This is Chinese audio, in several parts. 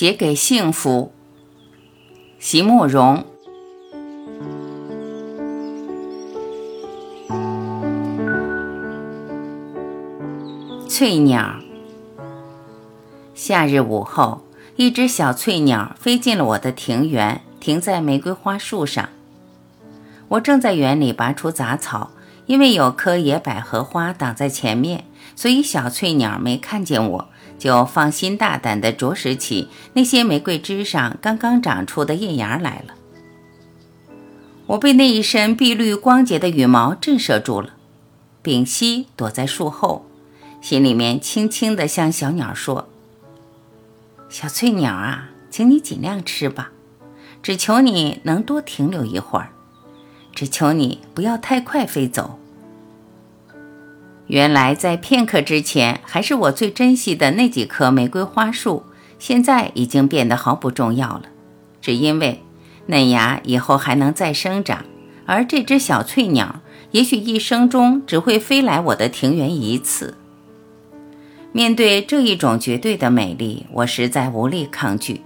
写给幸福，席慕容。翠鸟。夏日午后，一只小翠鸟飞进了我的庭园，停在玫瑰花树上。我正在园里拔除杂草，因为有棵野百合花挡在前面，所以小翠鸟没看见我。就放心大胆地啄食起那些玫瑰枝上刚刚长出的叶芽来了。我被那一身碧绿光洁的羽毛震慑住了，屏息躲在树后，心里面轻轻地向小鸟说：“小翠鸟啊，请你尽量吃吧，只求你能多停留一会儿，只求你不要太快飞走。”原来在片刻之前，还是我最珍惜的那几棵玫瑰花树，现在已经变得毫不重要了。只因为嫩芽以后还能再生长，而这只小翠鸟也许一生中只会飞来我的庭园一次。面对这一种绝对的美丽，我实在无力抗拒。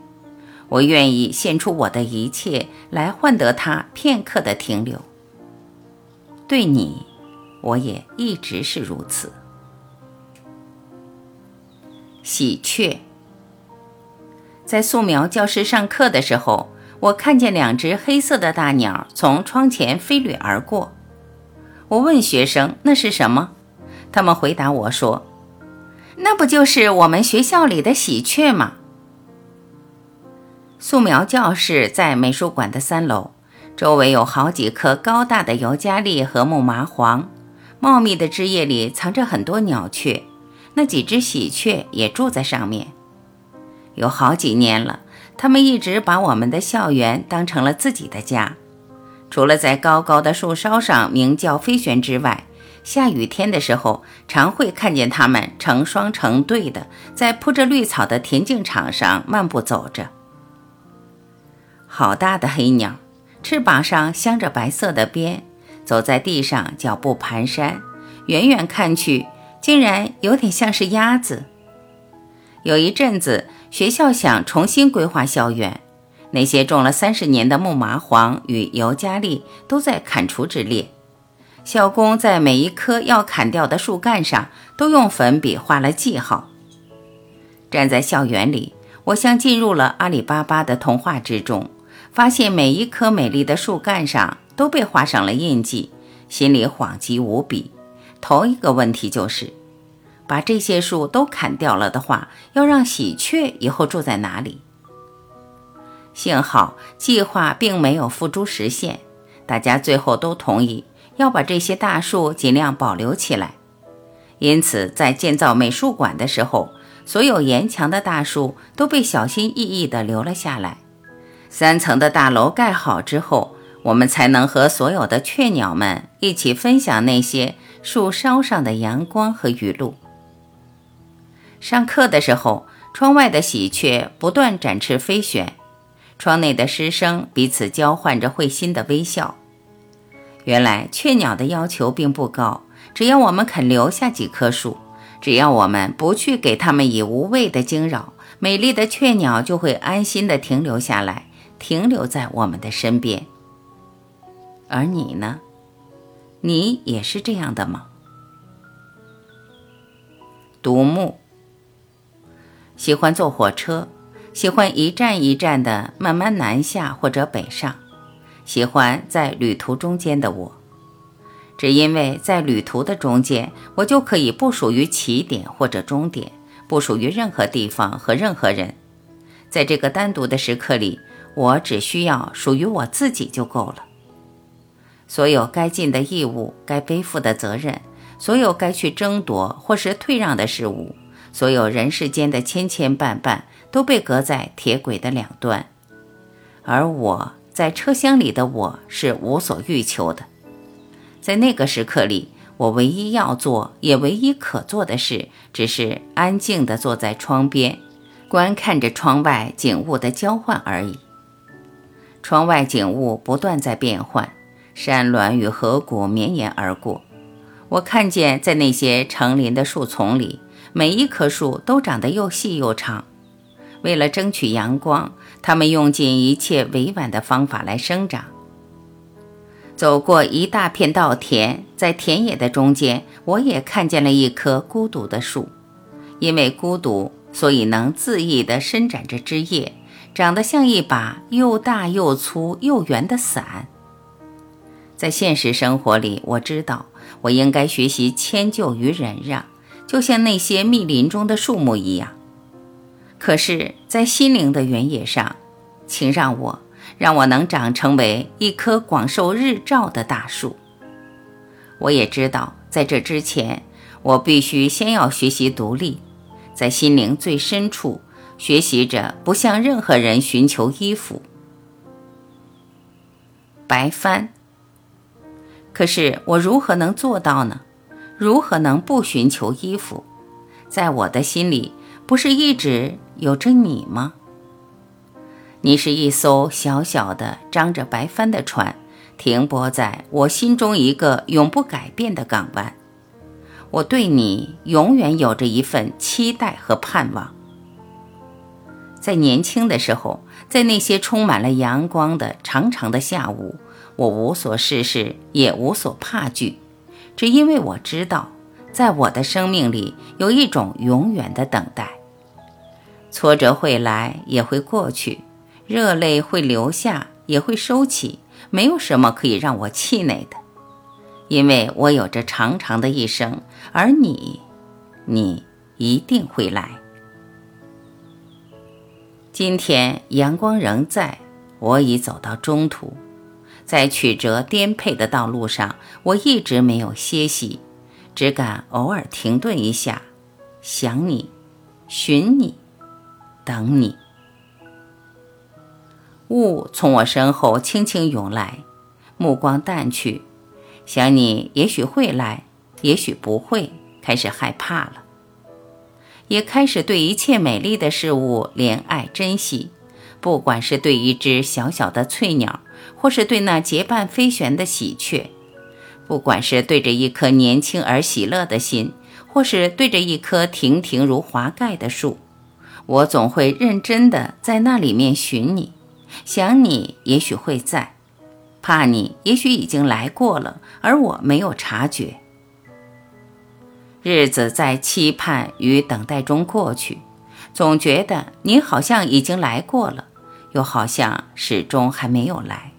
我愿意献出我的一切来换得它片刻的停留。对你。我也一直是如此。喜鹊在素描教室上课的时候，我看见两只黑色的大鸟从窗前飞掠而过。我问学生那是什么，他们回答我说：“那不就是我们学校里的喜鹊吗？”素描教室在美术馆的三楼，周围有好几棵高大的尤加利和木麻黄。茂密的枝叶里藏着很多鸟雀，那几只喜鹊也住在上面。有好几年了，它们一直把我们的校园当成了自己的家。除了在高高的树梢上鸣叫飞旋之外，下雨天的时候，常会看见它们成双成对的在铺着绿草的田径场上漫步走着。好大的黑鸟，翅膀上镶着白色的边。走在地上，脚步蹒跚，远远看去，竟然有点像是鸭子。有一阵子，学校想重新规划校园，那些种了三十年的木麻黄与尤加利都在砍除之列。校工在每一棵要砍掉的树干上都用粉笔画了记号。站在校园里，我像进入了阿里巴巴的童话之中，发现每一棵美丽的树干上。都被画上了印记，心里恍极无比。头一个问题就是，把这些树都砍掉了的话，要让喜鹊以后住在哪里？幸好计划并没有付诸实现，大家最后都同意要把这些大树尽量保留起来。因此，在建造美术馆的时候，所有沿墙的大树都被小心翼翼地留了下来。三层的大楼盖好之后。我们才能和所有的雀鸟们一起分享那些树梢上的阳光和雨露。上课的时候，窗外的喜鹊不断展翅飞旋，窗内的师生彼此交换着会心的微笑。原来雀鸟的要求并不高，只要我们肯留下几棵树，只要我们不去给它们以无谓的惊扰，美丽的雀鸟就会安心地停留下来，停留在我们的身边。而你呢？你也是这样的吗？独木喜欢坐火车，喜欢一站一站的慢慢南下或者北上，喜欢在旅途中间的我，只因为在旅途的中间，我就可以不属于起点或者终点，不属于任何地方和任何人，在这个单独的时刻里，我只需要属于我自己就够了。所有该尽的义务，该背负的责任，所有该去争夺或是退让的事物，所有人世间的千千绊绊，都被隔在铁轨的两端。而我在车厢里的我是无所欲求的。在那个时刻里，我唯一要做，也唯一可做的事，只是安静地坐在窗边，观看着窗外景物的交换而已。窗外景物不断在变换。山峦与河谷绵延而过，我看见在那些成林的树丛里，每一棵树都长得又细又长。为了争取阳光，它们用尽一切委婉的方法来生长。走过一大片稻田，在田野的中间，我也看见了一棵孤独的树。因为孤独，所以能恣意地伸展着枝叶，长得像一把又大又粗又圆的伞。在现实生活里，我知道我应该学习迁就与忍让，就像那些密林中的树木一样。可是，在心灵的原野上，请让我。让我能长成为一棵广受日照的大树。我也知道，在这之前，我必须先要学习独立，在心灵最深处学习着不向任何人寻求依附。白帆。可是我如何能做到呢？如何能不寻求依附？在我的心里，不是一直有着你吗？你是一艘小小的、张着白帆的船，停泊在我心中一个永不改变的港湾。我对你永远有着一份期待和盼望。在年轻的时候，在那些充满了阳光的长长的下午，我无所事事，也无所怕惧，只因为我知道，在我的生命里有一种永远的等待。挫折会来，也会过去。热泪会流下，也会收起，没有什么可以让我气馁的，因为我有着长长的一生，而你，你一定会来。今天阳光仍在，我已走到中途，在曲折颠沛的道路上，我一直没有歇息，只敢偶尔停顿一下，想你，寻你，等你。雾从我身后轻轻涌来，目光淡去，想你也许会来，也许不会，开始害怕了，也开始对一切美丽的事物怜爱珍惜，不管是对一只小小的翠鸟，或是对那结伴飞旋的喜鹊，不管是对着一颗年轻而喜乐的心，或是对着一棵亭亭如华盖的树，我总会认真的在那里面寻你。想你也许会在，怕你也许已经来过了，而我没有察觉。日子在期盼与等待中过去，总觉得你好像已经来过了，又好像始终还没有来。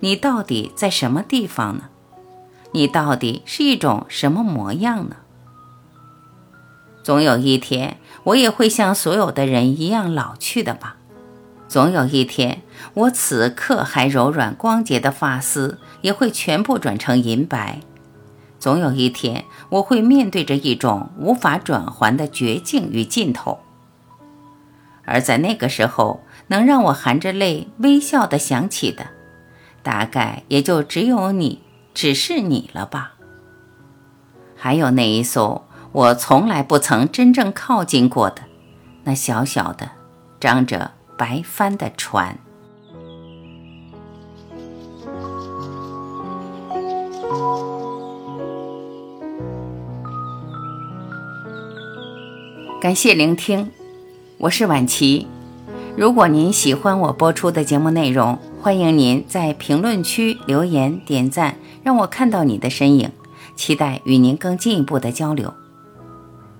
你到底在什么地方呢？你到底是一种什么模样呢？总有一天，我也会像所有的人一样老去的吧。总有一天，我此刻还柔软光洁的发丝也会全部转成银白。总有一天，我会面对着一种无法转还的绝境与尽头。而在那个时候，能让我含着泪微笑的想起的，大概也就只有你，只是你了吧。还有那一艘我从来不曾真正靠近过的，那小小的，张着。白帆的船。感谢聆听，我是婉琪。如果您喜欢我播出的节目内容，欢迎您在评论区留言点赞，让我看到你的身影。期待与您更进一步的交流。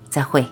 再会。